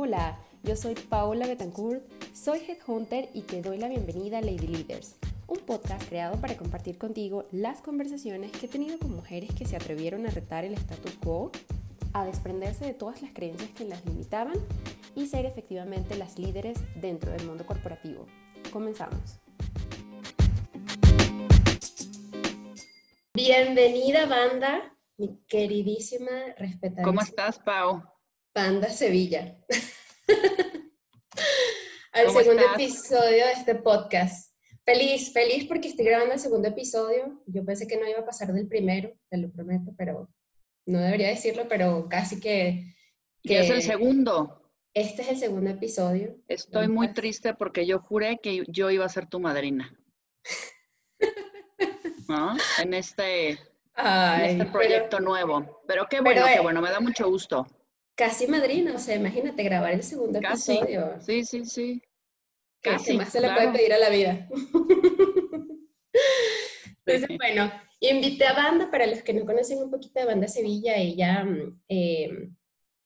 Hola, yo soy Paola Betancourt, soy Headhunter y te doy la bienvenida a Lady Leaders, un podcast creado para compartir contigo las conversaciones que he tenido con mujeres que se atrevieron a retar el status quo, a desprenderse de todas las creencias que las limitaban y ser efectivamente las líderes dentro del mundo corporativo. Comenzamos. Bienvenida, banda, mi queridísima, respetada. ¿Cómo estás, Pau? Banda Sevilla. Al segundo episodio de este podcast. Feliz, feliz porque estoy grabando el segundo episodio. Yo pensé que no iba a pasar del primero, te lo prometo, pero no debería decirlo, pero casi que... que es el segundo. Este es el segundo episodio. Estoy muy triste porque yo juré que yo iba a ser tu madrina. ¿No? En este, en este proyecto nuevo. Pero qué bueno, qué eh, bueno, me da mucho gusto. Casi madrina, o sea, imagínate grabar el segundo episodio. Sí, sí, sí. Casi, más se le puede pedir a la vida. Entonces, bueno, invité a Banda, para los que no conocen un poquito de Banda Sevilla, ella eh,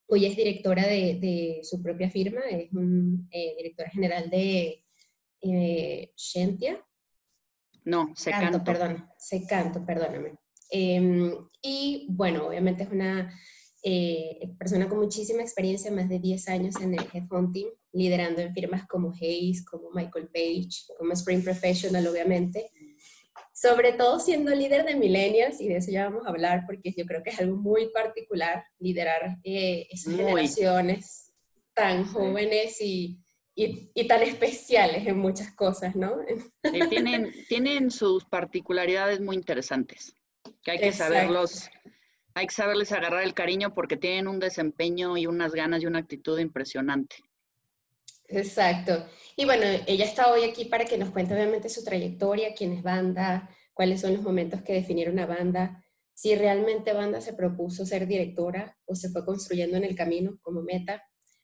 hoy es directora de, su propia firma, es eh, directora general de eh, Shentia. No, Secanto. Perdón, Secanto, perdóname. Em, y bueno, obviamente es una eh, persona con muchísima experiencia, más de 10 años en el headhunting, liderando en firmas como Hayes, como Michael Page, como Spring Professional, obviamente. Sobre todo siendo líder de millennials, y de eso ya vamos a hablar, porque yo creo que es algo muy particular, liderar eh, esas generaciones tan jóvenes y, y, tan especiales en muchas cosas, ¿no? tienen, tienen sus particularidades muy interesantes, que hay que saberlos hay que saberles agarrar el cariño porque tienen un desempeño y unas ganas y una actitud impresionante. Exacto. Y bueno, ella está hoy aquí para que nos cuente obviamente su trayectoria, quién es banda, cuáles son los momentos que definieron a banda, si realmente banda se propuso ser directora o se fue construyendo en el camino como meta,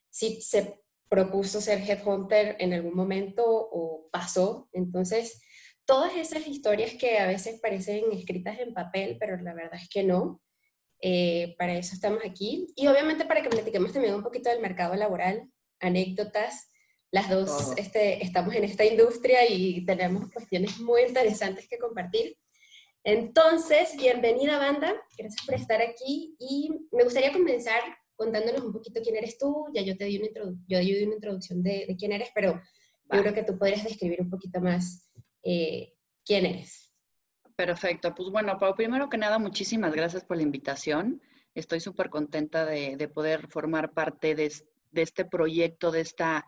si se propuso ser headhunter en algún momento o pasó. Entonces, todas esas historias que a veces parecen escritas en papel, pero la verdad es que no. Eh, para eso estamos aquí. Y obviamente para que platiquemos también un poquito del mercado laboral, anécdotas. Las dos este, estamos en esta industria y tenemos cuestiones muy interesantes que compartir. Entonces, bienvenida banda, gracias por estar aquí y me gustaría comenzar contándonos un poquito quién eres tú. Ya yo te di una, yo di una introducción de, de, quién eres, pero yo creo que tú podrías describir un poquito más eh, quién eres. Perfecto. Pues bueno, Pau, primero que nada, muchísimas gracias por la invitación. Estoy súper contenta de, poder formar parte de, este proyecto, de esta,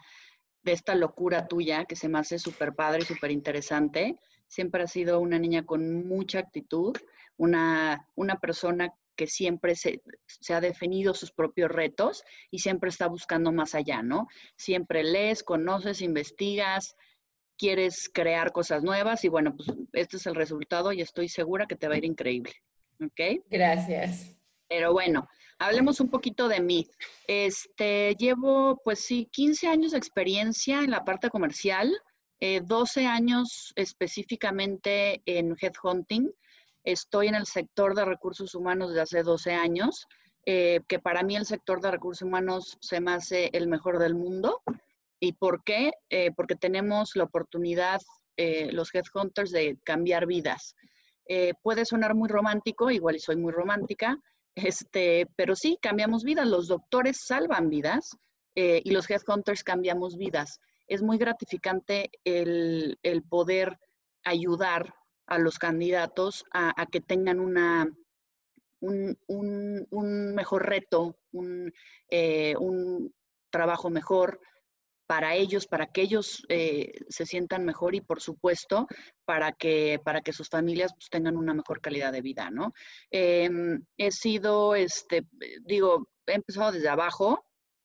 locura tuya que se me hace súper padre y súper interesante. Siempre ha sido una niña con mucha actitud, una, una persona que siempre se, se, ha definido sus propios retos y siempre está buscando más allá, ¿no? Siempre lees, conoces, investigas, quieres crear cosas nuevas y bueno, pues este es el resultado y estoy segura que te va a ir increíble. ¿Ok? Gracias. Pero bueno, hablemos un poquito de mí. Este, llevo pues sí, 15 años de experiencia en la parte comercial, 12 eh, años específicamente en headhunting. Estoy en el sector de recursos humanos desde hace 12 años, eh, que para mí el sector de recursos humanos se me hace el mejor del mundo. ¿Y por qué? Eh, porque tenemos la oportunidad, eh, los headhunters, de cambiar vidas. Eh, puede sonar muy romántico, igual soy muy romántica, este, pero sí, cambiamos vidas. Los doctores salvan vidas y los headhunters cambiamos vidas. Es muy gratificante el, poder ayudar a los candidatos a, que tengan una, un, mejor reto, un, un trabajo mejor, para ellos, para que ellos eh, se sientan mejor y por supuesto para que, para que sus familias pues, tengan una mejor calidad de vida, ¿no? Em, he sido, este, digo, he empezado desde abajo,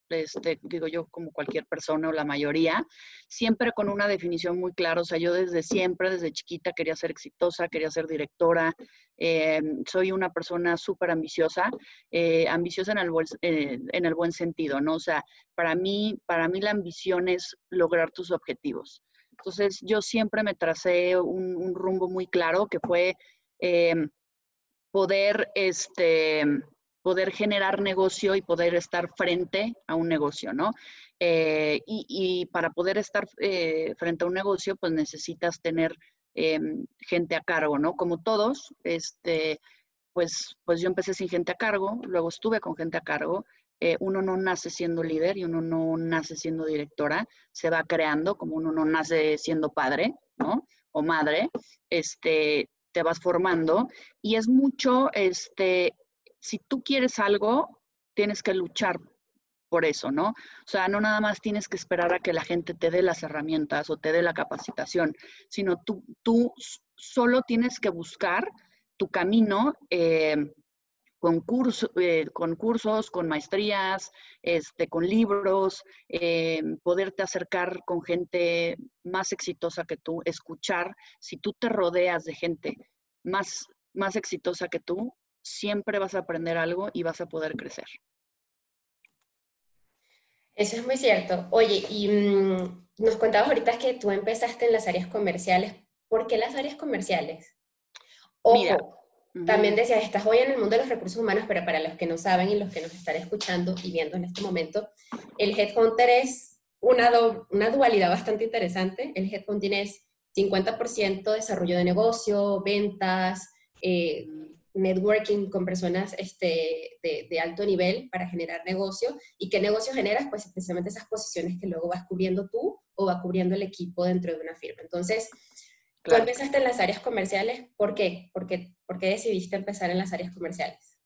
este, digo yo como cualquier persona o la mayoría, siempre con una definición muy clara, o sea, yo desde siempre, desde chiquita quería ser exitosa, quería ser directora, eh, soy una persona súper ambiciosa, eh, ambiciosa en el, buen, eh, en el buen sentido, ¿no? O sea, para mí, para mí la ambición es lograr tus objetivos. Entonces, yo siempre me tracé un, un rumbo muy claro que fue poder, este, poder generar negocio y poder estar frente a un negocio, ¿no? Eh, y, para poder estar eh, frente a un negocio, pues necesitas tener em, gente a cargo, ¿no? Como todos, este, pues, pues yo empecé sin gente a cargo, luego estuve con gente a cargo. Eh, uno no nace siendo líder y uno no nace siendo directora, se va creando como uno no nace siendo padre, ¿no? O madre, este, te vas formando y es mucho, este, si tú quieres algo, tienes que luchar por eso, ¿no? O sea, no nada más tienes que esperar a que la gente te dé las herramientas o te dé la capacitación, sino tú, tú solo tienes que buscar tu camino eh, con, eh, con, cursos, con maestrías, este, con libros, eh, poderte acercar con gente más exitosa que tú, escuchar. Si tú te rodeas de gente más, más exitosa que tú, siempre vas a aprender algo y vas a poder crecer. Eso es muy cierto. Oye, y mm, nos contabas ahorita que tú empezaste en las áreas comerciales. ¿Por qué las áreas comerciales? Ojo, también decías, estás hoy en el mundo de los recursos humanos, pero para los que no saben y los que nos están escuchando y viendo en este momento, el Headhunter es una, una dualidad bastante interesante. El Headhunting es 50% desarrollo de negocio, ventas, eh, networking con personas este, de, alto nivel para generar negocio. ¿Y qué negocio generas? Pues precisamente esas posiciones que luego vas cubriendo tú o va cubriendo el equipo dentro de una firma. Entonces, tú empezaste en las áreas comerciales. ¿Por qué? ¿Por qué, ¿Por qué decidiste empezar en las áreas comerciales?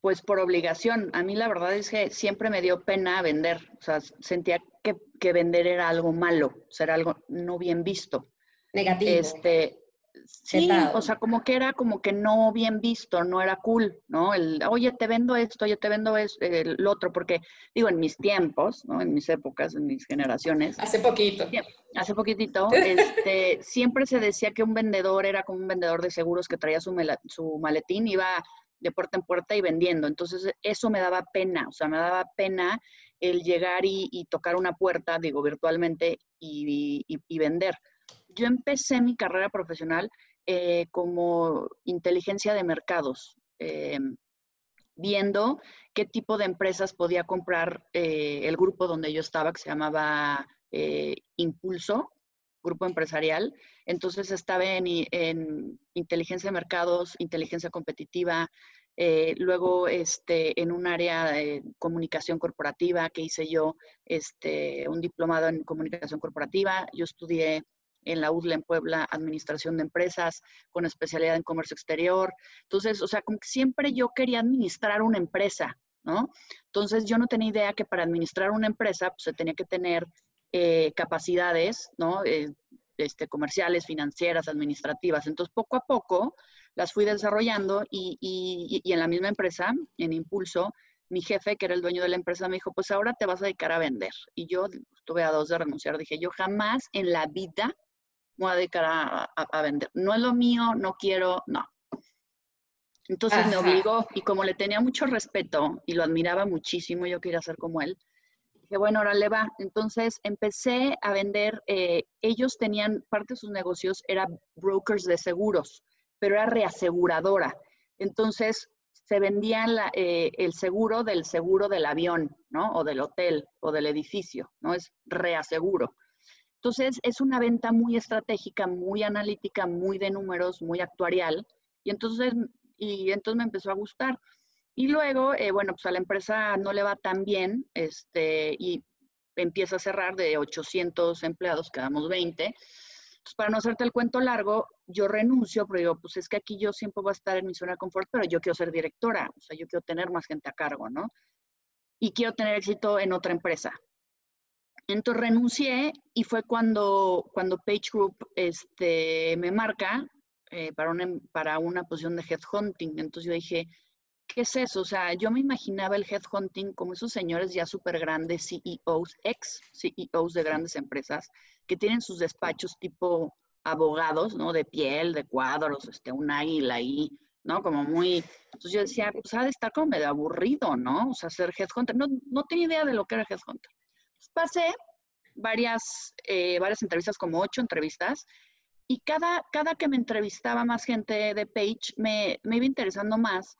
Pues por obligación. A mí la verdad es que siempre me dio pena vender. O sea, sentía que, que vender era algo malo, o sea, era algo no bien visto. Negativo. Este, Sí, o sea, como que era como que no bien visto, no era cool, ¿no? El, oye, te vendo esto, oye, te vendo esto, el otro, porque digo, en mis tiempos, ¿no? En mis épocas, en mis generaciones. Hace poquito. Hace poquitito, este, siempre se decía que un vendedor era como un vendedor de seguros que traía su, su maletín, iba de puerta en puerta y vendiendo. Entonces, eso me daba pena, o sea, me daba pena el llegar y, tocar una puerta, digo, virtualmente y, y vender yo empecé mi carrera profesional eh, como inteligencia de mercados, eh, viendo qué tipo de empresas podía comprar eh, el grupo donde yo estaba, que se llamaba Impulso, grupo empresarial. Entonces estaba en, inteligencia de mercados, inteligencia competitiva, luego este, en un área de comunicación corporativa que hice yo, este, un diplomado en comunicación corporativa. Yo estudié en la UDLA en Puebla, Administración de Empresas, con especialidad en Comercio Exterior. Entonces, o sea, como que siempre yo quería administrar una empresa, ¿no? Entonces, yo no tenía idea que para administrar una empresa, pues se tenía que tener eh, capacidades, ¿no? Eh, este, comerciales, financieras, administrativas. Entonces, poco a poco las fui desarrollando y, y, y en la misma empresa, en Impulso, mi jefe, que era el dueño de la empresa, me dijo, pues ahora te vas a dedicar a vender. Y yo estuve a dos de renunciar. Dije, yo jamás en la vida voy a dedicar a, vender. No es lo mío, no quiero, no. Entonces me obligó y como le tenía mucho respeto y lo admiraba muchísimo, yo quería ser como él, dije, bueno, ahora le va. Entonces empecé a vender, eh, ellos tenían, parte de sus negocios era brokers de seguros, pero era reaseguradora. Entonces se vendía eh, el seguro del seguro del avión, ¿no? O del hotel o del edificio, ¿no? Es reaseguro. Entonces, es una venta muy estratégica, muy analítica, muy de números, muy actuarial. Y entonces, y entonces me empezó a gustar. Y luego, eh, bueno, pues a la empresa no le va tan bien este, y empieza a cerrar de 800 empleados, quedamos 20. Entonces, para no hacerte el cuento largo, yo renuncio, pero digo, pues es que aquí yo siempre voy a estar en mi zona de confort, pero yo quiero ser directora, o sea, yo quiero tener más gente a cargo, ¿no? Y quiero tener éxito en otra empresa. Entonces renuncié y fue cuando, cuando Page Group este, me marca eh, para, una, para una posición de headhunting. Entonces yo dije, ¿qué es eso? O sea, yo me imaginaba el headhunting como esos señores ya súper grandes, CEOs, ex CEOs de grandes empresas, que tienen sus despachos tipo abogados, ¿no? De piel, de cuadros, este, un águila ahí, ¿no? Como muy... Entonces yo decía, pues ha de estar como medio aburrido, ¿no? O sea, ser headhunter. No, no tenía idea de lo que era headhunter pasé varias, eh, varias entrevistas, como ocho entrevistas, y cada, cada que me entrevistaba más gente de Page, me, me iba interesando más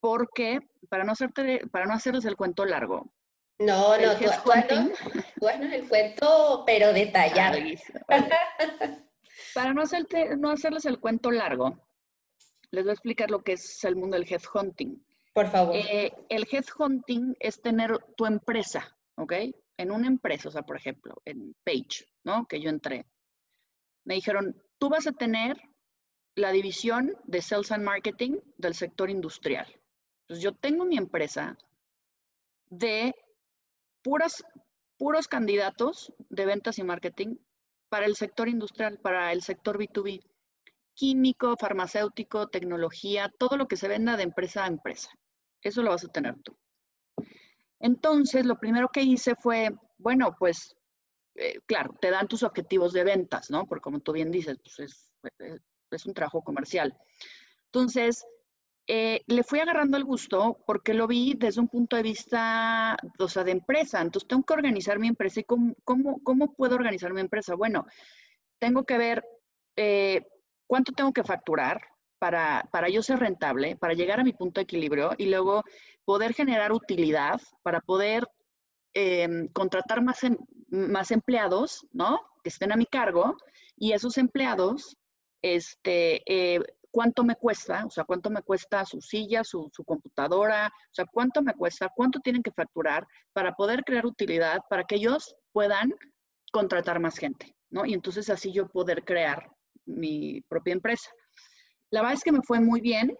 porque, para no, hacerte, para no hacerles el cuento largo, No, no, tú, tú, el cuento, pero detallado. Para no, hacerte, no hacerles el cuento largo, les voy a explicar lo que es el mundo del headhunting. Por favor. Eh, el headhunting es tener tu empresa, ¿ok? En una empresa, o sea, por ejemplo, en Page, ¿no? Que yo entré. Me dijeron, tú vas a tener la división de Sales and Marketing del sector industrial. Entonces, yo tengo mi empresa de puras, puros candidatos de ventas y marketing para el sector industrial, para el sector B2B, químico, farmacéutico, tecnología, todo lo que se venda de empresa a empresa. Eso lo vas a tener tú. Entonces, lo primero que hice fue, bueno, pues, eh, claro, te dan tus objetivos de ventas, ¿no? Porque como tú bien dices, pues es, es un trabajo comercial. Entonces, eh, le fui agarrando el gusto porque lo vi desde un punto de vista, o de empresa. Entonces, tengo que organizar mi empresa. ¿Y cómo, puedo organizar mi empresa? Bueno, tengo que ver eh, cuánto tengo que facturar para, para yo ser rentable, para llegar a mi punto de equilibrio y luego poder generar utilidad, para poder em, contratar más, más empleados, ¿no? Que estén a mi cargo y esos empleados, este, eh, cuánto me cuesta, o sea, cuánto me cuesta su silla, su, computadora, o sea, cuánto me cuesta, cuánto tienen que facturar para poder crear utilidad, para que ellos puedan contratar más gente, ¿no? Y entonces así yo poder crear mi propia empresa. La verdad es que me fue muy bien,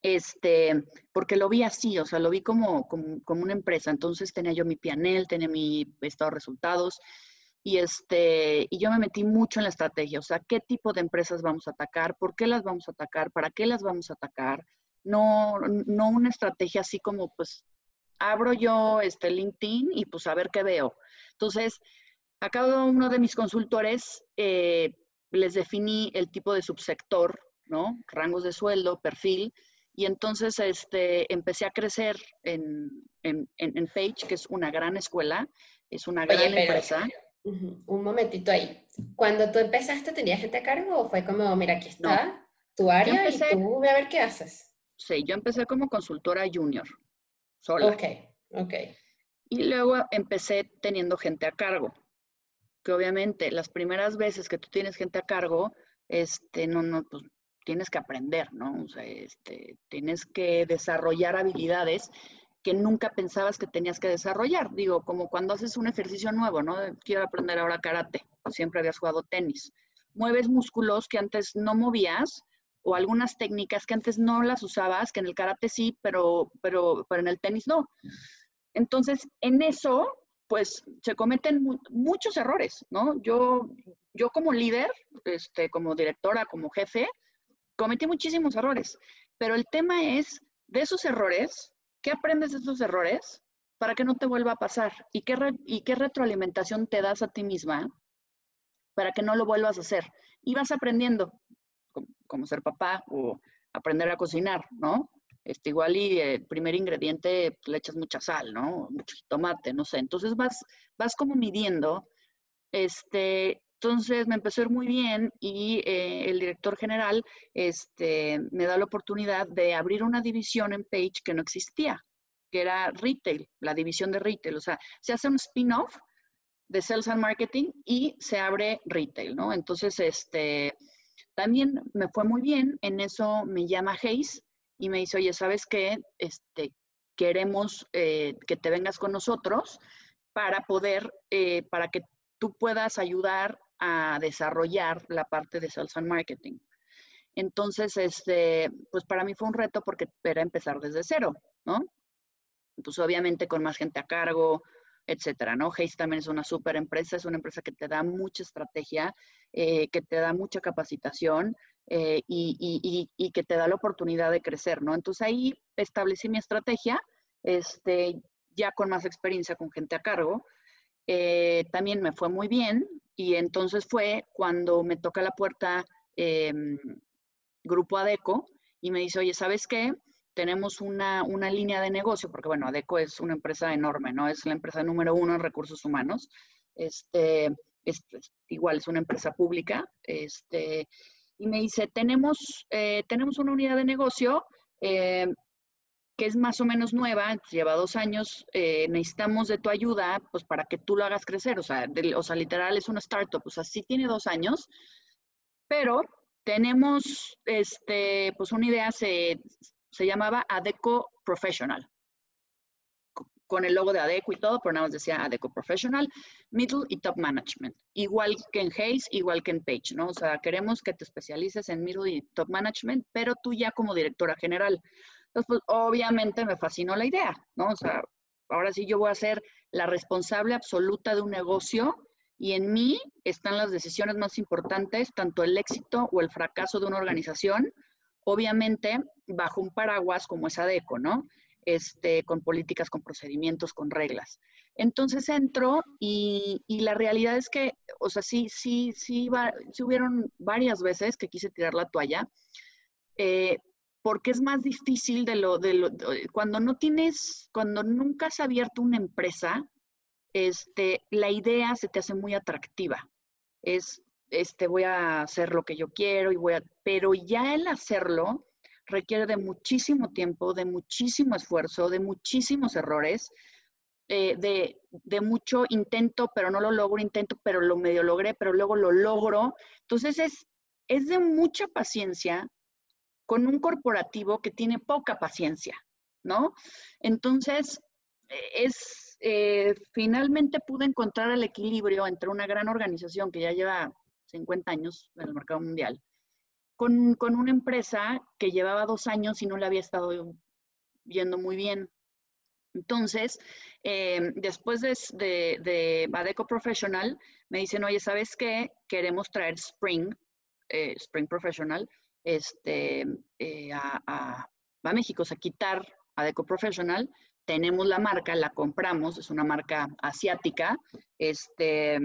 este, porque lo vi así, o sea, lo vi como, como, como una empresa. Entonces tenía yo mi pianel, tenía mi estado de resultados, y, este, y yo me metí mucho en la estrategia, o sea, qué tipo de empresas vamos a atacar, por qué las vamos a atacar, para qué las vamos a atacar. No, no una estrategia así como, pues, abro yo este LinkedIn y pues a ver qué veo. Entonces, a cada uno de mis consultores eh, les definí el tipo de subsector, ¿no? Rangos de sueldo, perfil, y entonces este, empecé a crecer en, en, en, Page, que es una gran escuela, es una gran empresa. Un momentito ahí. Cuando tú empezaste, ¿tenías gente a cargo o fue como, mira, aquí está tu área y tú ve a ver qué haces? Sí, yo empecé como consultora junior, sola. Ok, ok. Y luego empecé teniendo gente a cargo, que obviamente las primeras veces que tú tienes gente a cargo, este, no, no, pues tienes que aprender, ¿no? O sea, este, tienes que desarrollar habilidades que nunca pensabas que tenías que desarrollar. Digo, como cuando haces un ejercicio nuevo, ¿no? Quiero aprender ahora karate, siempre habías jugado tenis. Mueves músculos que antes no movías o algunas técnicas que antes no las usabas, que en el karate sí, pero, pero, pero en el tenis no. Entonces, en eso, pues se cometen muchos errores, ¿no? Yo, yo como líder, este, como directora, como jefe, cometí muchísimos errores, pero el tema es, de esos errores, ¿Qué aprendes de estos errores para que no te vuelva a pasar? ¿Y qué, ¿Y qué retroalimentación te das a ti misma para que no lo vuelvas a hacer? Y vas aprendiendo, como, ser papá o aprender a cocinar, ¿no? Este, igual y el primer ingrediente pues, le echas mucha sal, ¿no? Mucho tomate, no sé. Entonces vas, vas como midiendo. Este, entonces me empezó a ir muy bien y eh, el director general este, me da la oportunidad de abrir una división en Page que no existía, que era retail, la división de retail. O sea, se hace un spin-off de Sales and Marketing y se abre retail, ¿no? Entonces, este, también me fue muy bien. En eso me llama Hayes y me dice, oye, ¿sabes qué? Este, queremos eh, que te vengas con nosotros para poder, eh, para que tú puedas ayudar a desarrollar la parte de sales and marketing. Entonces, este, pues para mí fue un reto porque era empezar desde cero, ¿no? Entonces, obviamente con más gente a cargo, etcétera, ¿no? Hayes también es una súper empresa, es una empresa que te da mucha estrategia, eh, que te da mucha capacitación eh, y, y, que te da la oportunidad de crecer, ¿no? Entonces ahí establecí mi estrategia, este, ya con más experiencia con gente a cargo, eh, también me fue muy bien y entonces fue cuando me toca la puerta em, Grupo Adeco y me dice, oye, ¿sabes qué? Tenemos una, una, línea de negocio, porque bueno, Adeco es una empresa enorme, ¿no? Es la empresa número uno en recursos humanos. Este, es, igual es una empresa pública. Este, y me dice, tenemos, eh, tenemos una unidad de negocio, em, que es más o menos nueva, lleva dos años, eh, necesitamos de tu ayuda, pues para que tú lo hagas crecer, o sea, literal es una startup, o sea, sí tiene dos años, pero tenemos, este, pues una idea, se, se llamaba Adeco Professional, con el logo de Adeco y todo, pero nada más decía Adeco Professional, Middle y Top Management. Igual que en Hayes, igual que en Page, ¿no? O sea, queremos que te especialices en Middle y Top Management, pero tú ya como directora general. Entonces, pues obviamente me fascinó la idea, ¿no? O sea, ahora sí yo voy a ser la responsable absoluta de un negocio y en mí están las decisiones más importantes, tanto el éxito o el fracaso de una organización, obviamente bajo un paraguas como es ADECO, ¿no? Este, con políticas, con procedimientos, con reglas. Entonces entro y, la realidad es que, o sea, sí, sí, sí, sí hubieron varias veces que quise tirar la toalla, eh, porque es más difícil de lo, de cuando no tienes, cuando nunca has abierto una empresa, este, la idea se te hace muy atractiva. Es, este, voy a hacer lo que yo quiero y voy a, pero ya el hacerlo requiere de muchísimo tiempo, de muchísimo esfuerzo, de muchísimos errores, eh, de, de, mucho intento, pero no lo logro, intento, pero lo medio logré, pero luego lo logro. Entonces es, es de mucha paciencia, con un corporativo que tiene poca paciencia, ¿no? Entonces, e, es, eh, finalmente pude encontrar el equilibrio entre una gran organización que ya lleva 50 años en el mercado mundial, con, con una empresa que llevaba dos años y no le había estado yendo muy bien. Entonces, eh, después de, de, de, Badeco Professional, me dicen, oye, ¿sabes qué? Queremos traer Spring, eh, Spring Professional, este, eh, a, México, o sea, quitar a Deco Professional, tenemos la marca, la compramos, es una marca asiática, este,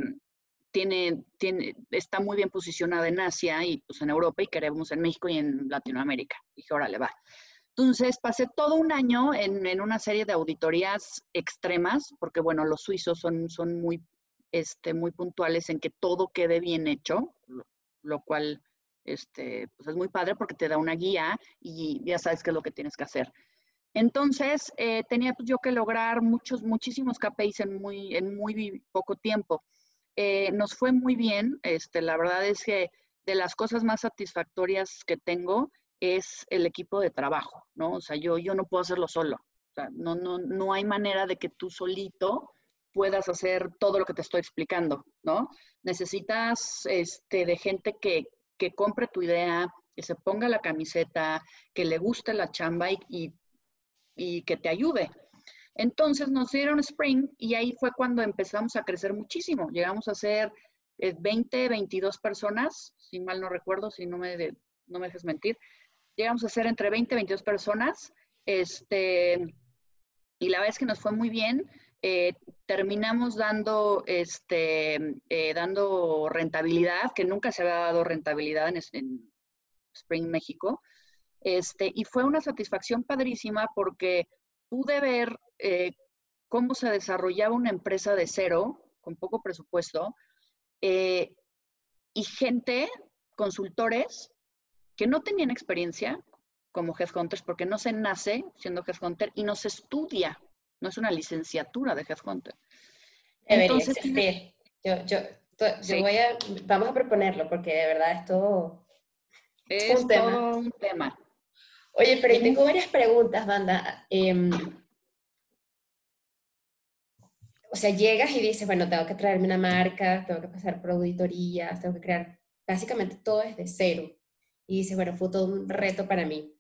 tiene, tiene, está muy bien posicionada en Asia y pues, en Europa y queremos en México y en Latinoamérica. Dije, órale, va. Entonces pasé todo un año en, en, una serie de auditorías extremas, porque bueno, los suizos son, son muy, este, muy puntuales en que todo quede bien hecho, lo cual este, pues es muy padre porque te da una guía y ya sabes qué es lo que tienes que hacer. Entonces, eh, tenía pues, yo que lograr muchos, muchísimos KPIs en muy, en muy poco tiempo. Eh, nos fue muy bien, este, la verdad es que de las cosas más satisfactorias que tengo es el equipo de trabajo, ¿no? O sea, yo, yo no puedo hacerlo solo. No, no, no hay manera de que tú solito puedas hacer todo lo que te estoy explicando, ¿no? Necesitas este, de gente que, que compre tu idea, que se ponga la camiseta, que le guste la chamba y, y, que te ayude. Entonces nos dieron Spring y ahí fue cuando empezamos a crecer muchísimo. Llegamos a ser 20, eh, 22 personas, si mal no recuerdo, si no me, no me dejes mentir. Llegamos a ser entre 20 y 22 personas. Este, y la verdad es que nos fue muy bien. Eh, terminamos dando, este, eh, dando rentabilidad, que nunca se había dado rentabilidad en, Spring México. Este, y fue una satisfacción padrísima porque pude ver eh, cómo se desarrollaba una empresa de cero, con poco presupuesto, y gente, consultores, que no tenían experiencia como headhunters, porque no se nace siendo headhunter y no se estudia no es una licenciatura de Headhunter. Entonces, Yo, yo, yo voy a, vamos a proponerlo porque de verdad esto es un, tema. un tema. Oye, pero tengo varias preguntas, Banda. Em, o sea, llegas y dices, bueno, tengo que traerme una marca, tengo que pasar por auditorías, tengo que crear básicamente todo desde cero. Y dices, bueno, fue todo un reto para mí.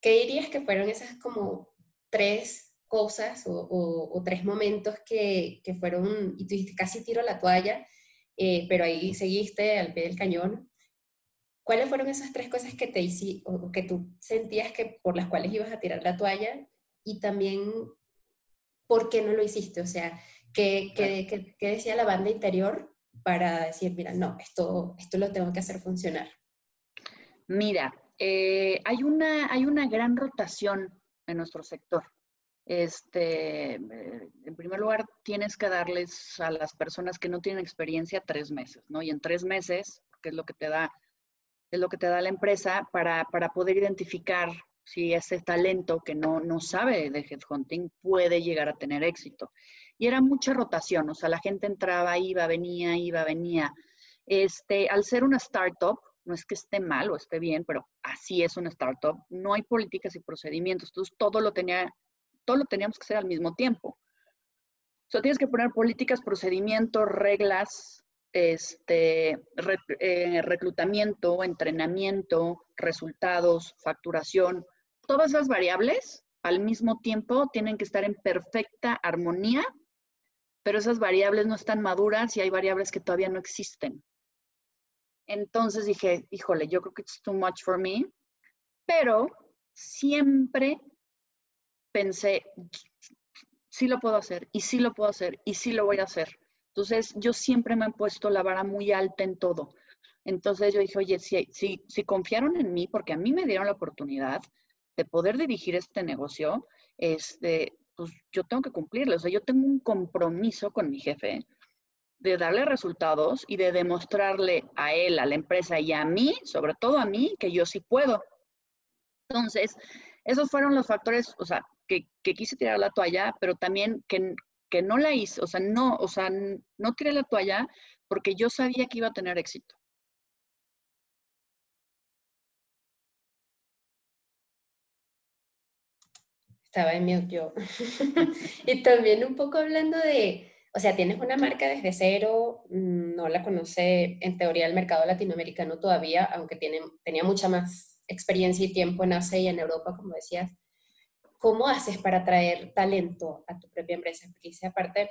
¿Qué dirías que fueron esas como tres cosas o, tres momentos que, que, fueron, y tú dijiste, casi tiro la toalla, eh, pero ahí seguiste al pie del cañón. ¿Cuáles fueron esas tres cosas que te hice, o que tú sentías que por las cuales ibas a tirar la toalla? Y también, ¿por qué no lo hiciste? O sea, ¿qué, qué, qué, decía la banda interior para decir, mira, no, esto, esto lo tengo que hacer funcionar? Mira, eh, hay, una, hay una gran rotación en nuestro sector este, eh, en primer lugar, tienes que darles a las personas que no tienen experiencia tres meses, ¿no? Y en tres meses, que es lo que te da, es lo que te da la empresa para, para poder identificar si ese talento que no, no sabe de headhunting puede llegar a tener éxito. Y era mucha rotación, o sea, la gente entraba, iba, venía, iba, venía. Este, al ser una startup, no es que esté mal o esté bien, pero así es una startup, no hay políticas y procedimientos, entonces todo lo, tenía, todo lo teníamos que hacer al mismo tiempo. O sea, tienes que poner políticas, procedimientos, reglas, este, eh, reclutamiento, entrenamiento, resultados, facturación, todas esas variables al mismo tiempo tienen que estar en perfecta armonía, pero esas variables no están maduras y hay variables que todavía no existen. Entonces dije, híjole, yo creo que it's too much for me, pero siempre pensé, sí lo puedo hacer, y sí lo puedo hacer, y sí lo voy a hacer. Entonces, yo siempre me he puesto la vara muy alta en todo. Entonces yo dije, oye, si, si, si confiaron en mí, porque a mí me dieron la oportunidad, de poder dirigir este negocio, este, pues yo tengo que cumplirlo. O sea, yo tengo un compromiso con mi jefe de darle resultados y de demostrarle a él, a la empresa y a mí, sobre todo a mí, que yo sí puedo. Entonces, esos fueron los factores, o sea, que, quise tirar la toalla, pero también que, que no la hice, o sea, no, o sea, no tiré la toalla porque yo sabía que iba a tener éxito. Estaba en mute yo. y también un poco hablando de, o sea, tienes una marca desde cero, mm, no la conoce en teoría el mercado latinoamericano todavía, aunque tiene, tenía mucha más experiencia y tiempo en Asia y en Europa, como decías. ¿Cómo haces para atraer talento a tu propia empresa? Porque dice, aparte,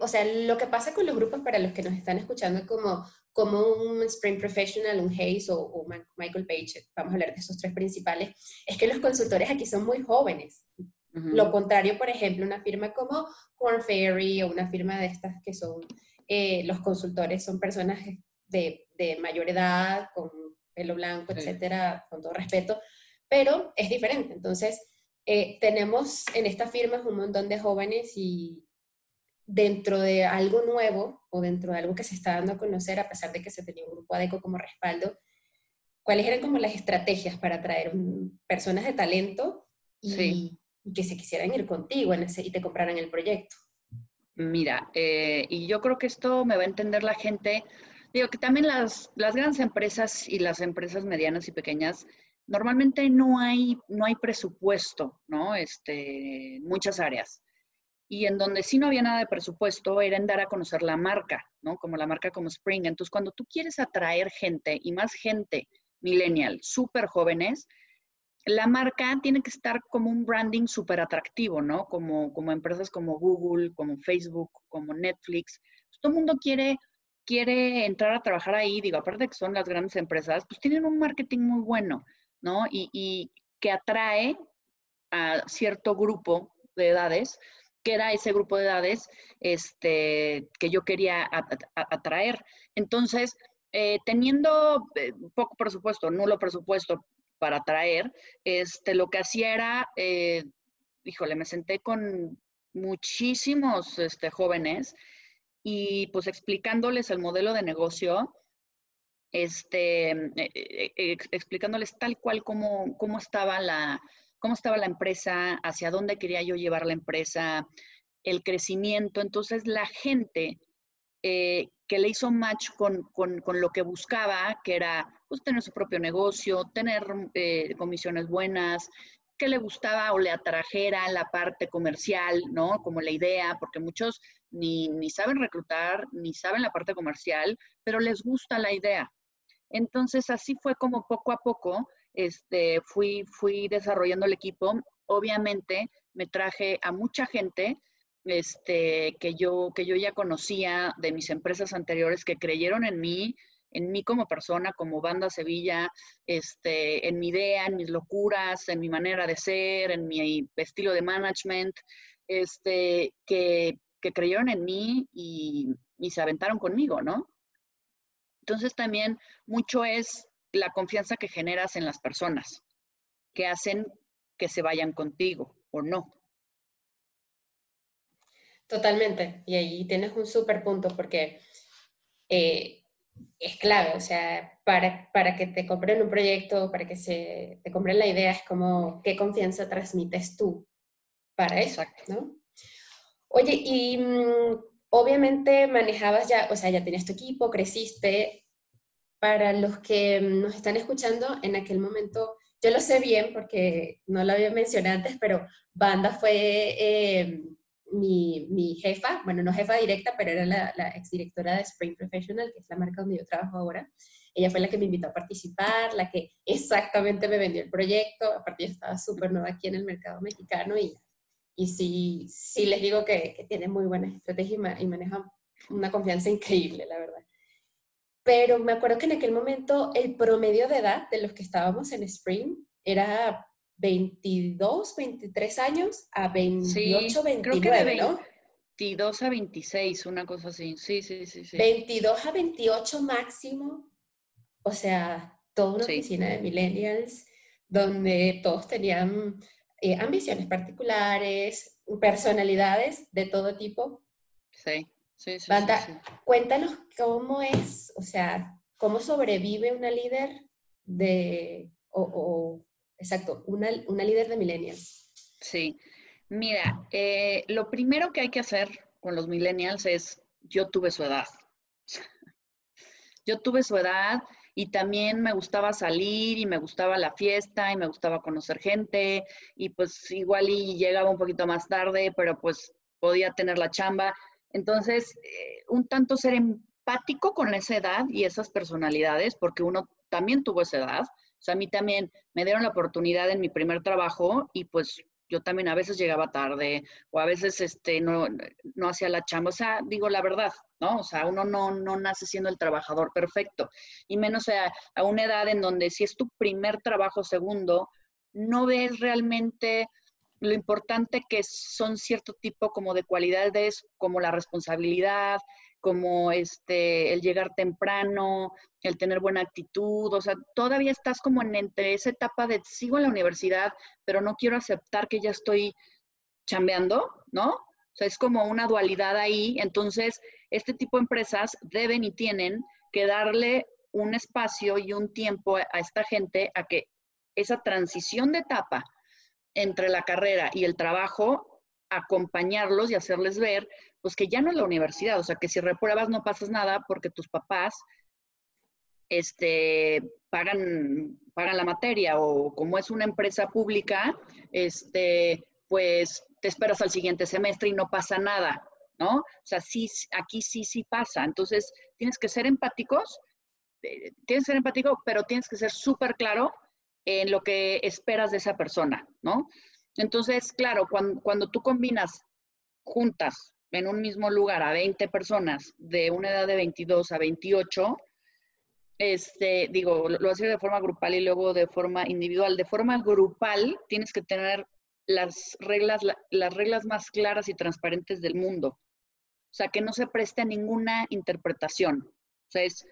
o sea, lo que pasa con los grupos para los que nos están escuchando como, como un Spring Professional, un Hayes o, Michael Page, vamos a hablar de esos tres principales, es que los consultores aquí son muy jóvenes. Lo contrario, por ejemplo, una firma como Corn Ferry o una firma de estas que son, eh, los consultores son personas de, de, mayor edad, con pelo blanco, etcétera, con todo respeto, pero es diferente. Entonces, eh, tenemos en estas firmas un montón de jóvenes y, dentro de algo nuevo o dentro de algo que se está dando a conocer, a pesar de que se tenía un grupo ADECO como respaldo, ¿cuáles eran como las estrategias para atraer personas de talento y, que se quisieran ir contigo en ese, y te compraran el proyecto? Mira, eh, y yo creo que esto me va a entender la gente. Digo que también las, las grandes empresas y las empresas medianas y pequeñas, normalmente no hay, no hay presupuesto, ¿no? Este, muchas áreas y en donde sí no había nada de presupuesto era en dar a conocer la marca, ¿no? Como la marca como Spring. Entonces, cuando tú quieres atraer gente y más gente millennial, súper jóvenes, la marca tiene que estar como un branding súper atractivo, ¿no? Como, como empresas como Google, como Facebook, como Netflix. Pues, todo el mundo quiere, quiere entrar a trabajar ahí, digo, aparte de que son las grandes empresas, pues tienen un marketing muy bueno, ¿no? Y, que atrae a cierto grupo de edades que era ese grupo de edades este, que yo quería atraer. Entonces, eh, teniendo eh, poco presupuesto, nulo presupuesto para atraer, este, lo que hacía era, eh, híjole, me senté con muchísimos este, jóvenes y pues explicándoles el modelo de negocio, este, explicándoles tal cual como, cómo estaba la, cómo estaba la empresa, hacia dónde quería yo llevar la empresa, el crecimiento. Entonces la gente eh, que le hizo match con, lo que buscaba, que era pues, tener su propio negocio, tener eh, comisiones buenas, que le gustaba o le atrajera la parte comercial, ¿no? Como la idea, porque muchos ni, ni saben reclutar, ni saben la parte comercial, pero les gusta la idea. Entonces así fue como poco a poco este, fui, fui desarrollando el equipo. Obviamente me traje a mucha gente este, que, yo, que yo ya conocía de mis empresas anteriores que creyeron en mí, en mí como persona, como banda Sevilla, este, en mi idea, en mis locuras, en mi manera de ser, en mi estilo de management, este, que, que creyeron en mí y, y se aventaron conmigo, ¿no? Entonces también mucho es la confianza que generas en las personas, que hacen que se vayan contigo o no. Totalmente. Y ahí tienes un súper punto porque eh, es clave, o sea, para, para que te compren un proyecto, para que se, te compren la idea, es como qué confianza transmites tú para eso, ¿no? Oye, y mm, obviamente manejabas ya, o sea, ya tenías tu equipo, creciste. Para los que nos están escuchando, en aquel momento, yo lo sé bien porque no lo había mencionado antes, pero Banda fue eh, mi, mi, jefa, bueno, no jefa directa, pero era la, la exdirectora de Spring Professional, que es la marca donde yo trabajo ahora. Ella fue la que me invitó a participar, la que exactamente me vendió el proyecto. Aparte, yo estaba súper nueva aquí en el mercado mexicano y, y sí, sí les digo que, que tiene muy buenas estrategias y, y maneja una confianza increíble, la verdad. Pero me acuerdo que en aquel momento el promedio de edad de los que estábamos en Spring era 22, 23 años a 28, 29, ¿no? 22 a 26, una cosa así. Sí, sí, sí, sí. 22 a 28 máximo. O sea, toda una oficina de millennials donde todos tenían eh, ambiciones particulares, personalidades de todo tipo. Sí, sí, sí. Banda, cuéntanos cómo es, o sea, cómo sobrevive una líder de, o Exacto, una, una líder de millennials. Sí, mira, eh, lo primero que hay que hacer con los millennials es, yo tuve su edad. Yo tuve su edad y también me gustaba salir y me gustaba la fiesta y me gustaba conocer gente y pues igual y llegaba un poquito más tarde, pero pues podía tener la chamba. Entonces, eh, un tanto ser empático con esa edad y esas personalidades, porque uno también tuvo esa edad, o sea, a mí también me dieron la oportunidad en mi primer trabajo y pues yo también a veces llegaba tarde o a veces este, no, no hacía la chamba. O sea, digo la verdad, ¿no? O sea, uno no, no nace siendo el trabajador perfecto. Y menos a, a una edad en donde si es tu primer trabajo segundo, no ves realmente lo importante que son cierto tipo como de cualidades como la responsabilidad, como este, el llegar temprano, el tener buena actitud, o sea, todavía estás como en entre esa etapa de sigo en la universidad, pero no quiero aceptar que ya estoy chambeando, ¿no? O sea, es como una dualidad ahí. Entonces, este tipo de empresas deben y tienen que darle un espacio y un tiempo a esta gente a que esa transición de etapa entre la carrera y el trabajo, acompañarlos y hacerles ver pues que ya no es la universidad, o sea, que si repruebas no pasas nada porque tus papás este, pagan, pagan la materia o como es una empresa pública, este, pues te esperas al siguiente semestre y no pasa nada, ¿no? O sea, sí, aquí sí, sí pasa. Entonces, tienes que ser empáticos, eh, tienes que ser empático, pero tienes que ser súper claro en lo que esperas de esa persona, ¿no? Entonces, claro, cuando, cuando tú combinas juntas en un mismo lugar a 20 personas de una edad de 22 a 28, este, digo, lo, hacía de forma grupal y luego de forma individual. De forma grupal tienes que tener las reglas, las reglas más claras y transparentes del mundo. O sea, que no se preste a ninguna interpretación. O sea, es,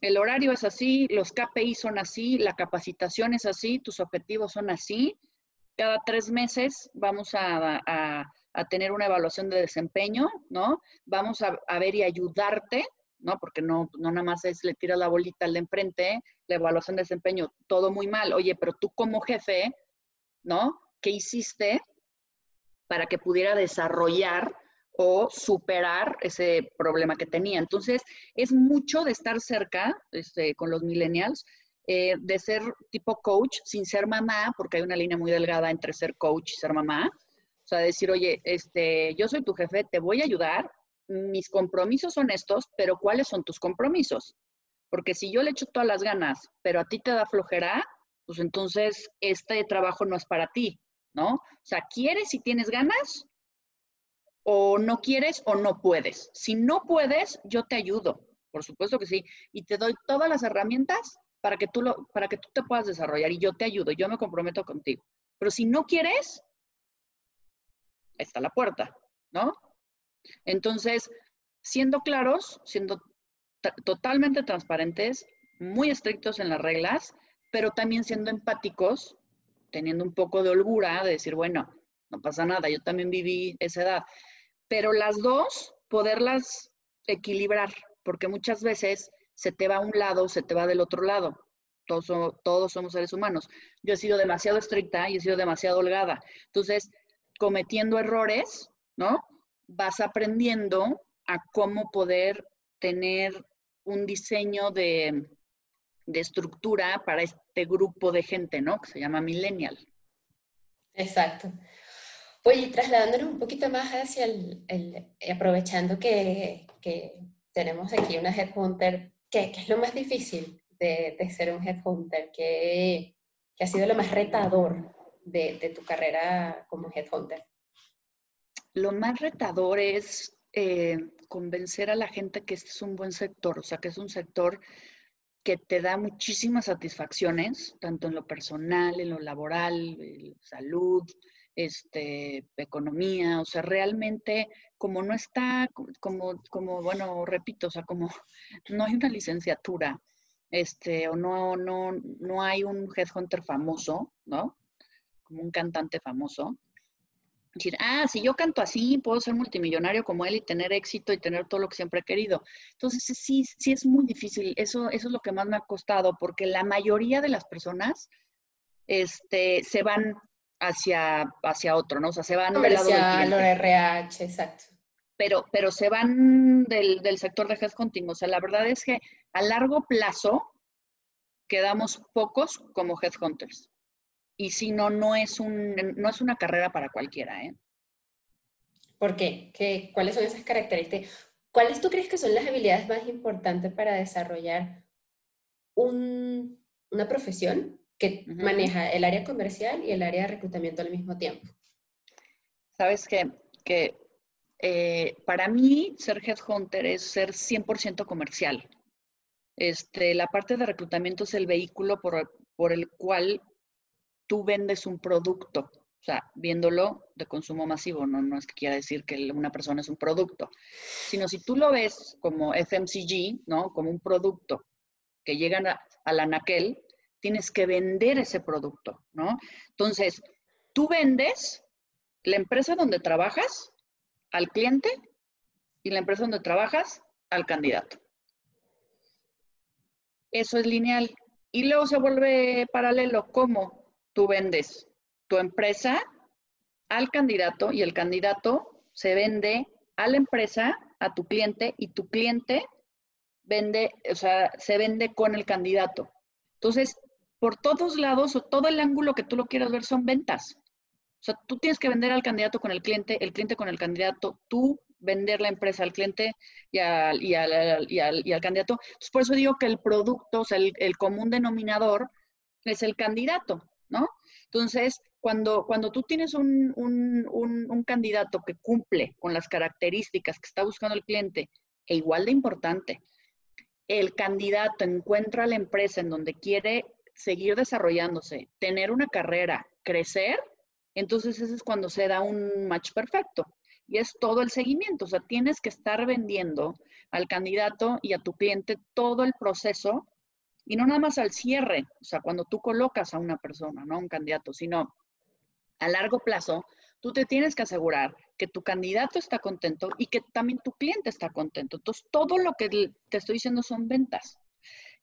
el horario es así, los KPI son así, la capacitación es así, tus objetivos son así. Cada tres meses vamos a tener una evaluación de desempeño, ¿no? Vamos a, ver y ayudarte, ¿no? Porque no, no nada más es le tiras la bolita al de enfrente, la evaluación de desempeño, todo muy mal. Oye, pero tú como jefe, ¿no? ¿Qué hiciste para que pudiera desarrollar o superar ese problema que tenía? Entonces, es mucho de estar cerca este, con los millennials, eh, de ser tipo coach sin ser mamá, porque hay una línea muy delgada entre ser coach y ser mamá. Sea, decir, oye, este, yo soy tu jefe, te voy a ayudar, mis compromisos son estos, pero ¿cuáles son tus compromisos? Porque si yo le echo todas las ganas, pero a ti te da flojera, pues entonces este trabajo no es para ti, ¿no? O sea, ¿quieres y tienes ganas? O no quieres o no puedes. Si no puedes, yo te ayudo, por supuesto que sí, y te doy todas las herramientas para que tú lo, para que tú te puedas desarrollar y yo te ayudo, yo me comprometo contigo. Pero si no quieres, está la puerta, ¿no? Entonces, siendo claros, siendo totalmente transparentes, muy estrictos en las reglas, pero también siendo empáticos, teniendo un poco de holgura de decir, bueno, no pasa nada, yo también viví esa edad. Pero las dos, poderlas equilibrar, porque muchas veces se te va a un lado, se te va del otro lado. Todos, todos somos seres humanos. Yo he sido demasiado estricta y he sido demasiado holgada. Entonces, cometiendo errores, ¿no? Vas aprendiendo a cómo poder tener un diseño de, de estructura para este grupo de gente, ¿no? Que se llama millennial. Exacto. Oye, trasladándonos un poquito más hacia el, aprovechando que, tenemos aquí una headhunter, ¿qué, ¿qué es lo más difícil de, ser un headhunter? ¿Qué, ¿Qué, ha sido lo más retador de, tu carrera como headhunter? Lo más retador es eh, convencer a la gente que este es un buen sector, o sea, que es un sector que te da muchísimas satisfacciones, tanto en lo personal, en lo laboral, en salud, este, economía, o sea, realmente como no está, como, como, bueno, repito, o sea, como no hay una licenciatura, este, o no, no, no hay un headhunter famoso, ¿no? Como un cantante famoso, decir, ah, si yo canto así, puedo ser multimillonario como él y tener éxito y tener todo lo que siempre he querido. Entonces, sí, sí es muy difícil. Eso, eso es lo que más me ha costado, porque la mayoría de las personas este, se van hacia, hacia otro, ¿no? O sea, se van del lado del RH, exacto. Pero, pero se van del, del sector de headhunting. O sea, la verdad es que a largo plazo quedamos pocos como headhunters y si no, no es, un, no es una carrera para cualquiera. ¿eh? ¿Por qué? ¿Qué? ¿Cuáles son esas características? ¿Cuáles tú crees que son las habilidades más importantes para desarrollar un, una profesión que maneja el área comercial y el área de reclutamiento al mismo tiempo? Sabes que, que eh, para mí ser headhunter es ser 100% comercial. Este, la parte de reclutamiento es el vehículo por, por el cual tú vendes un producto, o sea, viéndolo de consumo masivo, no, no es que quiera decir que una persona es un producto, sino si tú lo ves como FMCG, ¿no? Como un producto que llega a, a la naquel, tienes que vender ese producto, ¿no? Entonces, tú vendes la empresa donde trabajas al cliente y la empresa donde trabajas al candidato. Eso es lineal. Y luego se vuelve paralelo. ¿Cómo? Tú vendes tu empresa al candidato y el candidato se vende a la empresa, a tu cliente y tu cliente vende, o sea, se vende con el candidato. Entonces, por todos lados o todo el ángulo que tú lo quieras ver son ventas. O sea, tú tienes que vender al candidato con el cliente, el cliente con el candidato, tú vender la empresa al cliente y al, y al, candidato. Entonces, por eso digo que el producto, o sea, el, el común denominador es el candidato. Entonces, cuando, cuando tú tienes un, candidato que cumple con las características que está buscando el cliente, e igual de importante, el candidato encuentra la empresa en donde quiere seguir desarrollándose, tener una carrera, crecer, entonces ese es cuando se da un match perfecto. Y es todo el seguimiento, o sea, tienes que estar vendiendo al candidato y a tu cliente todo el proceso y no nada más al cierre, o sea, cuando tú colocas a una persona, ¿no? Un candidato, sino a largo plazo, tú te tienes que asegurar que tu candidato está contento y que también tu cliente está contento. Entonces, todo lo que te estoy diciendo son ventas.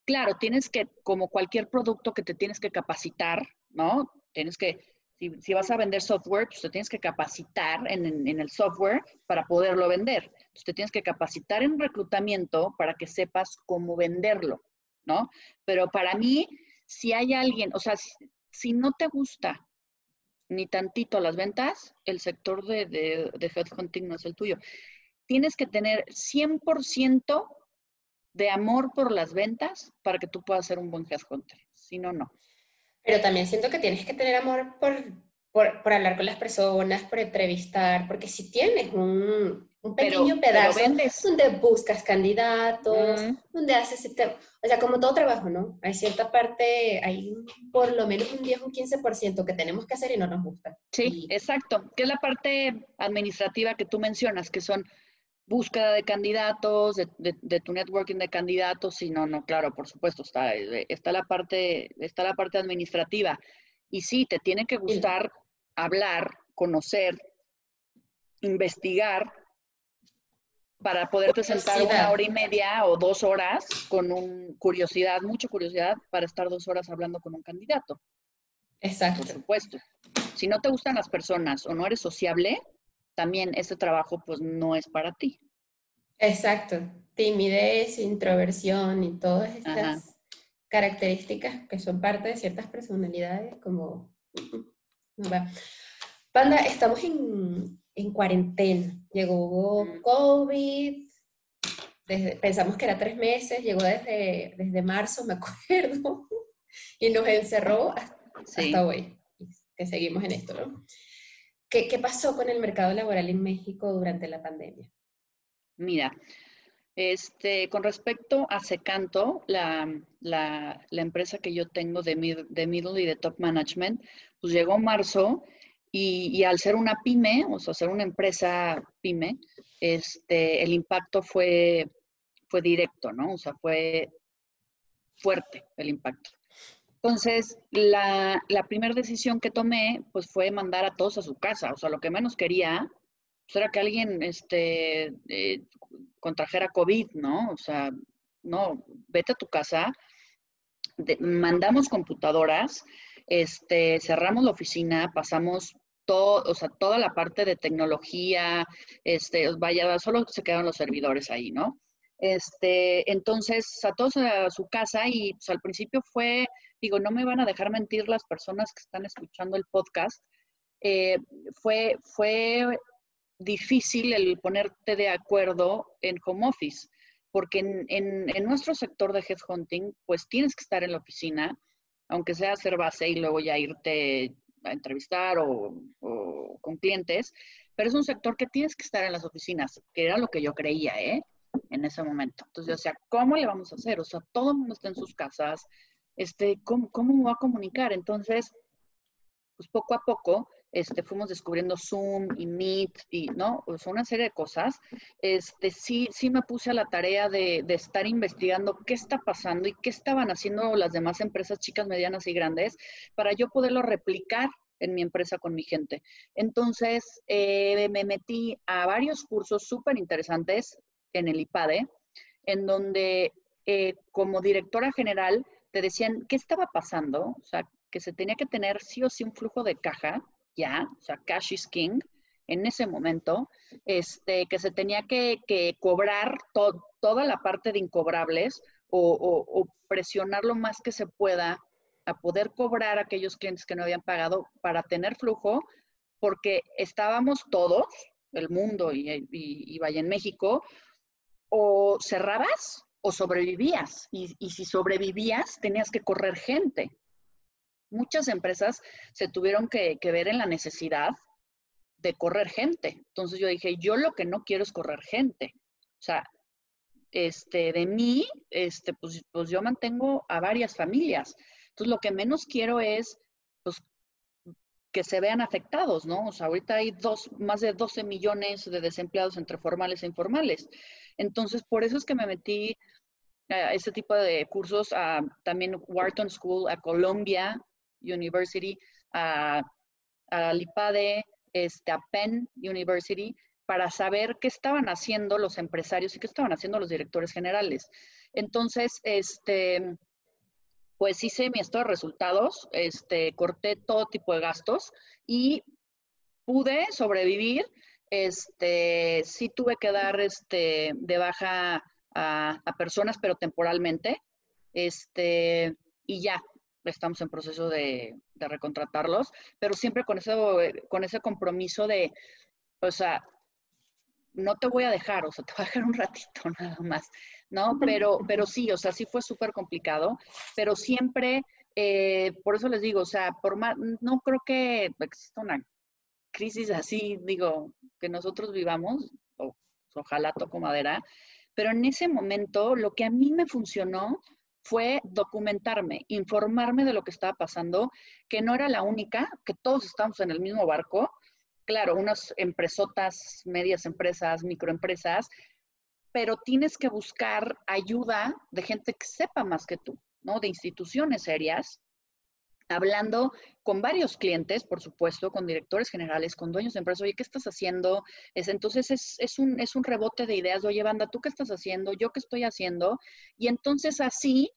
Claro, tienes que, como cualquier producto que te tienes que capacitar, ¿no? Tienes que, si, vas a vender software, pues te tienes que capacitar en, el software para poderlo vender. Entonces, te tienes que capacitar en reclutamiento para que sepas cómo venderlo. ¿No? Pero para mí, si hay alguien, o sea, si, no te gusta ni tantito las ventas, el sector de, de, de headhunting no es el tuyo. Tienes que tener 100% de amor por las ventas para que tú puedas ser un buen headhunter. Si no, no. Pero también siento que tienes que tener amor por, por, hablar con las personas, por entrevistar, porque si tienes un, un pequeño pedazo donde buscas candidatos, donde haces, o sea, como todo trabajo, ¿no? Hay cierta parte, hay por lo menos un 10 o un 15% que tenemos que hacer y no nos gusta. Sí, exacto, que es la parte administrativa que tú mencionas, que son búsqueda de candidatos, de, de, tu networking de candidatos, y no, no, claro, por supuesto, está, está, la, parte, está la parte administrativa. Y sí, te tiene que gustar hablar, conocer, investigar para poderte sentar una hora y media o dos horas con un curiosidad, mucha curiosidad, para estar dos horas hablando con un candidato. Exacto. Por supuesto. Si no te gustan las personas o no eres sociable, también este trabajo pues no es para ti. Exacto. Timidez, introversión y todas estas características que son parte de ciertas personalidades como... Panda, estamos en, en cuarentena. Llegó. COVID, pensamos que era tres meses, llegó desde, desde marzo, me acuerdo, y nos encerró hasta, hoy, que seguimos en esto, ¿no? ¿Qué, ¿Qué, pasó con el mercado laboral en México durante la pandemia? Mira, este, con respecto a Secanto, la, la, la empresa que yo tengo de, de middle y de top management, pues llegó marzo y, al ser una pyme, o sea, ser una empresa pyme, este, el impacto fue, fue directo, ¿no? O sea, fue fuerte el impacto. Entonces, la, la primera decisión que tomé, pues fue mandar a todos a su casa. O sea, lo que menos quería pues, era que alguien este, eh, contrajera COVID, ¿no? O sea, no, vete a tu casa, mandamos computadoras, este, cerramos la oficina, pasamos todo, o sea, toda la parte de tecnología, este, vaya, solo se quedaron los servidores ahí, ¿no? Este, entonces, a todos a su casa y pues, al principio fue, digo, no me van a dejar mentir las personas que están escuchando el podcast, eh, fue, fue difícil el ponerte de acuerdo en home office, porque en, en, en nuestro sector de headhunting, pues tienes que estar en la oficina, aunque sea hacer base y luego ya irte a entrevistar o, con clientes, pero es un sector que tienes que estar en las oficinas, que era lo que yo creía, ¿eh? En ese momento. Entonces, o sea, ¿cómo le vamos a hacer? O sea, todo el mundo está en sus casas, este, ¿cómo, cómo me va a comunicar? Entonces, pues poco a poco este, fuimos descubriendo Zoom y Meet y, ¿no? Una serie de cosas. Este, sí, sí me puse a la tarea de, de, estar investigando qué está pasando y qué estaban haciendo las demás empresas chicas, medianas y grandes para yo poderlo replicar en mi empresa con mi gente. Entonces, eh, me metí a varios cursos súper interesantes en el IPADE, en donde eh, como directora general te decían qué estaba pasando, o sea, que se tenía que tener sí o sí un flujo de caja ya, o sea, cash is king, en ese momento, este, que se tenía que, cobrar toda la parte de incobrables o, presionar lo más que se pueda a poder cobrar a aquellos clientes que no habían pagado para tener flujo, porque estábamos todos, el mundo y, y, vaya en México, o cerrabas o sobrevivías. Y, y, si sobrevivías, tenías que correr gente muchas empresas se tuvieron que, ver en la necesidad de correr gente. Entonces yo dije, yo lo que no quiero es correr gente. O sea, este, de mí, este, pues, pues yo mantengo a varias familias. Entonces lo que menos quiero es, pues, que se vean afectados, ¿no? O sea, ahorita hay dos, más de 12 millones de desempleados entre formales e informales. Entonces, por eso es que me metí a este tipo de cursos, a, también Wharton School, a Colombia, University, a, a Lipade, este, a Penn University, para saber qué estaban haciendo los empresarios y qué estaban haciendo los directores generales. Entonces, este, pues hice mi estado de resultados, este, corté todo tipo de gastos y pude sobrevivir. Este, sí tuve que dar este, de baja a, a personas, pero temporalmente. Este, y ya, estamos en proceso de, recontratarlos, pero siempre con, eso, con ese compromiso de, o sea, no te voy a dejar, o sea, te voy a dejar un ratito nada más, ¿no? Pero, pero sí, o sea, sí fue súper complicado, pero siempre, eh, por eso les digo, o sea, por más, no creo que exista una crisis así, digo, que nosotros vivamos, o, ojalá toco madera, pero en ese momento lo que a mí me funcionó fue documentarme, informarme de lo que estaba pasando, que no era la única, que todos estamos en el mismo barco. Claro, unas empresotas, medias empresas, microempresas, pero tienes que buscar ayuda de gente que sepa más que tú, ¿no? De instituciones serias hablando con varios clientes, por supuesto, con directores generales, con dueños de empresas, oye, ¿qué estás haciendo? Es, entonces es, un, es un rebote de ideas, oye, banda, ¿tú qué estás haciendo? ¿Yo qué estoy haciendo? Y entonces así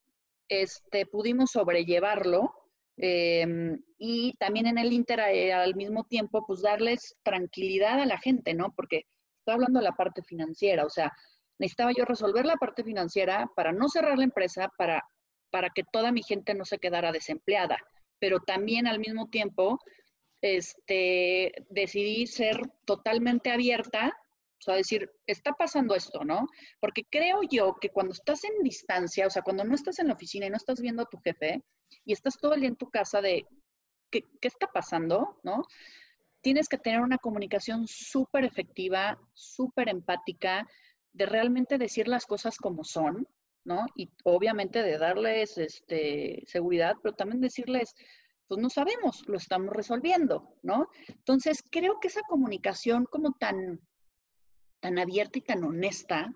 este, pudimos sobrellevarlo em, y también en el Inter eh, al mismo tiempo, pues darles tranquilidad a la gente, ¿no? Porque estoy hablando de la parte financiera, o sea, necesitaba yo resolver la parte financiera para no cerrar la empresa, para, para que toda mi gente no se quedara desempleada pero también al mismo tiempo este, decidí ser totalmente abierta, o sea, decir, está pasando esto, ¿no? Porque creo yo que cuando estás en distancia, o sea, cuando no estás en la oficina y no estás viendo a tu jefe y estás todo el día en tu casa de, ¿qué, qué está pasando, ¿no? Tienes que tener una comunicación súper efectiva, súper empática, de realmente decir las cosas como son, ¿no? Y obviamente de darles este, seguridad, pero también decirles, pues no sabemos, lo estamos resolviendo, ¿no? Entonces, creo que esa comunicación como tan, tan abierta y tan honesta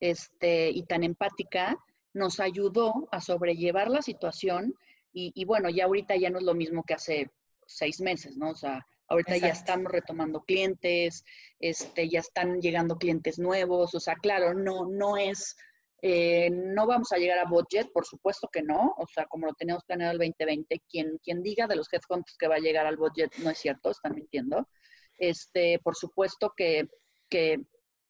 este, y tan empática nos ayudó a sobrellevar la situación y, bueno, ya ahorita ya no es lo mismo que hace seis meses, ¿no? O sea, ahorita ya estamos retomando clientes, este, ya están llegando clientes nuevos, o sea, claro, no, no es eh, no vamos a llegar a budget, por supuesto que no, o sea, como lo teníamos planeado el 2020, quien, quien diga de los headhunters que va a llegar al budget no es cierto, están mintiendo. Este, por supuesto que, que,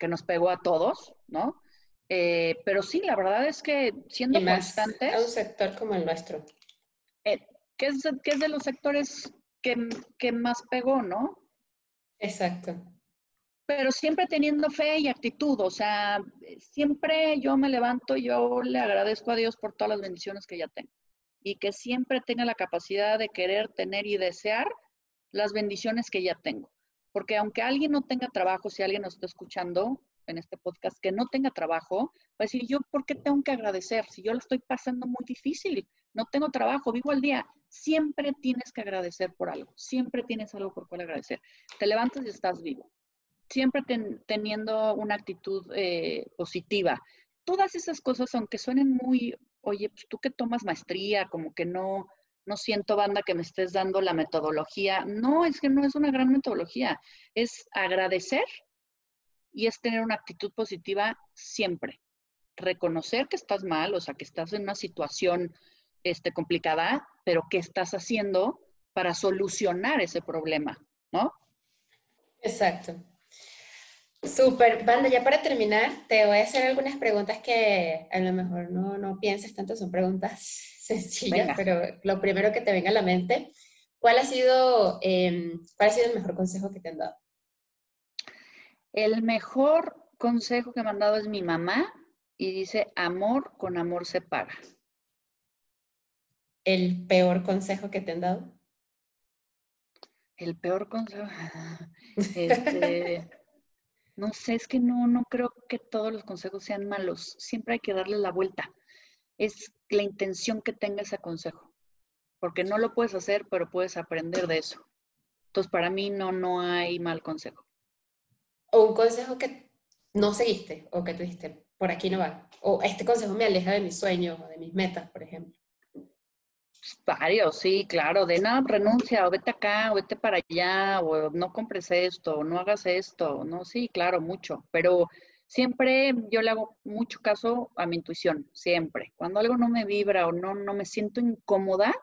nos pegó a todos, ¿no? Eh, pero sí, la verdad es que siendo constantes... A un sector como el nuestro. Eh, que, es, que es de los sectores que, que más pegó, ¿no? Exacto pero siempre teniendo fe y actitud, o sea, siempre yo me levanto y yo le agradezco a Dios por todas las bendiciones que ya tengo y que siempre tenga la capacidad de querer, tener y desear las bendiciones que ya tengo. Porque aunque alguien no tenga trabajo, si alguien nos está escuchando en este podcast que no tenga trabajo, va a decir, yo, ¿por qué tengo que agradecer? Si yo lo estoy pasando muy difícil, no tengo trabajo, vivo al día. Siempre tienes que agradecer por algo, siempre tienes algo por cual agradecer. Te levantas y estás vivo siempre teniendo una actitud eh, positiva. Todas esas cosas, aunque suenen muy, oye, pues tú que tomas maestría, como que no, no siento banda que me estés dando la metodología. No, es que no es una gran metodología. Es agradecer y es tener una actitud positiva siempre. Reconocer que estás mal, o sea, que estás en una situación este, complicada, pero qué estás haciendo para solucionar ese problema, ¿no? Exacto. Súper, banda, ya para terminar, te voy a hacer algunas preguntas que a lo mejor no, no pienses tanto, son preguntas sencillas, pero lo primero que te venga a la mente, ¿cuál ha, sido, em, ¿cuál ha sido el mejor consejo que te han dado? El mejor consejo que me han dado es mi mamá y dice, amor con amor se paga. ¿El peor consejo que te han dado? El peor consejo. Este, no sé, es que no, no creo que todos los consejos sean malos. Siempre hay que darle la vuelta. Es la intención que tenga ese consejo. Porque no lo puedes hacer, pero puedes aprender de eso. Entonces, para mí no, no hay mal consejo. O un consejo que no seguiste o que tú dijiste, por aquí no va. O este consejo me aleja de mis sueños o de mis metas, por ejemplo. Varios, sí, claro, de nada, renuncia, o vete acá, o vete para allá, o no compres esto, o no hagas esto, no, sí, claro, mucho, pero siempre yo le hago mucho caso a mi intuición, siempre. Cuando algo no me vibra o no, no me siento incómoda,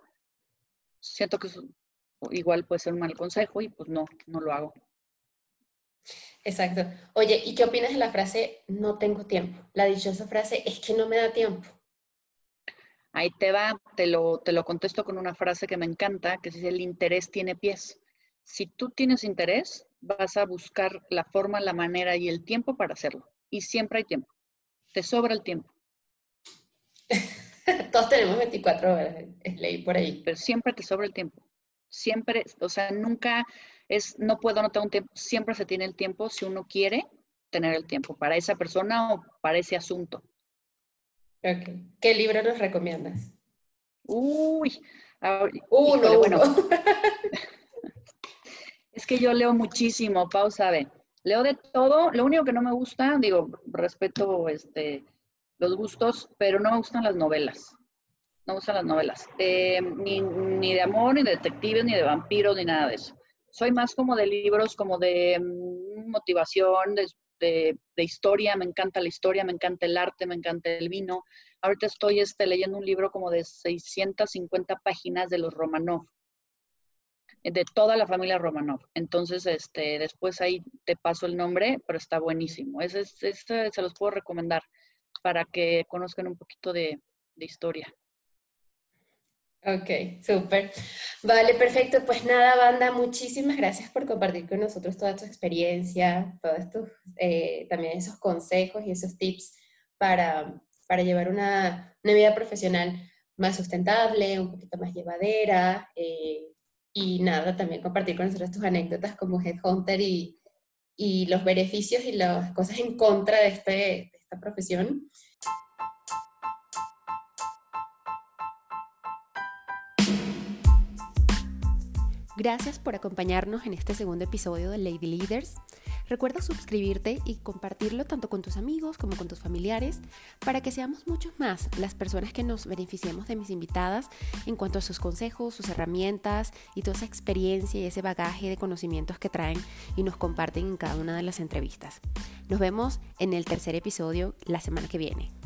siento que igual puede ser un mal consejo y pues no, no lo hago. Exacto. Oye, ¿y qué opinas de la frase no tengo tiempo? La dichosa frase es que no me da tiempo. Ahí te va, te lo, te lo contesto con una frase que me encanta, que dice, el interés tiene pies. Si tú tienes interés, vas a buscar la forma, la manera y el tiempo para hacerlo. Y siempre hay tiempo. Te sobra el tiempo. Todos tenemos 24 horas, ley por ahí. Pero siempre te sobra el tiempo. Siempre, o sea, nunca es, no puedo, no tengo un tiempo. Siempre se tiene el tiempo si uno quiere tener el tiempo para esa persona o para ese asunto. ¿Qué libro nos recomiendas? Uy, uno, bueno. es que yo leo muchísimo, Pau sabe. Leo de todo, lo único que no me gusta, digo, respeto este, los gustos, pero no me gustan las novelas. no me gustan las novelas. Eh, ni, ni, de amor, ni de detectives, ni de vampiros, ni nada de eso. Soy más como de libros, como de mm, motivación, de, de, historia. Me encanta la historia, me encanta el arte, me encanta el vino. Ahorita estoy este, leyendo un libro como de 650 páginas de los Romanov de toda la familia Romanov. Entonces, este, después ahí te paso el nombre, pero está buenísimo. Ese, ese se los puedo recomendar para que conozcan un poquito de, de historia. Ok, súper. Vale, perfecto. Pues nada, banda, muchísimas gracias por compartir con nosotros toda tu experiencia, todos estos, eh, también esos consejos y esos tips para, para llevar una, una, vida profesional más sustentable, un poquito más llevadera. Eh, y nada, también compartir con nosotros tus anécdotas como Headhunter y, y los beneficios y las cosas en contra de, este, de esta profesión. Gracias por acompañarnos en este segundo episodio de Lady Leaders. Recuerda suscribirte y compartirlo tanto con tus amigos como con tus familiares para que seamos muchos más las personas que nos beneficiemos de mis invitadas en cuanto a sus consejos, sus herramientas y toda esa experiencia y ese bagaje de conocimientos que traen y nos comparten en cada una de las entrevistas. Nos vemos en el tercer episodio la semana que viene.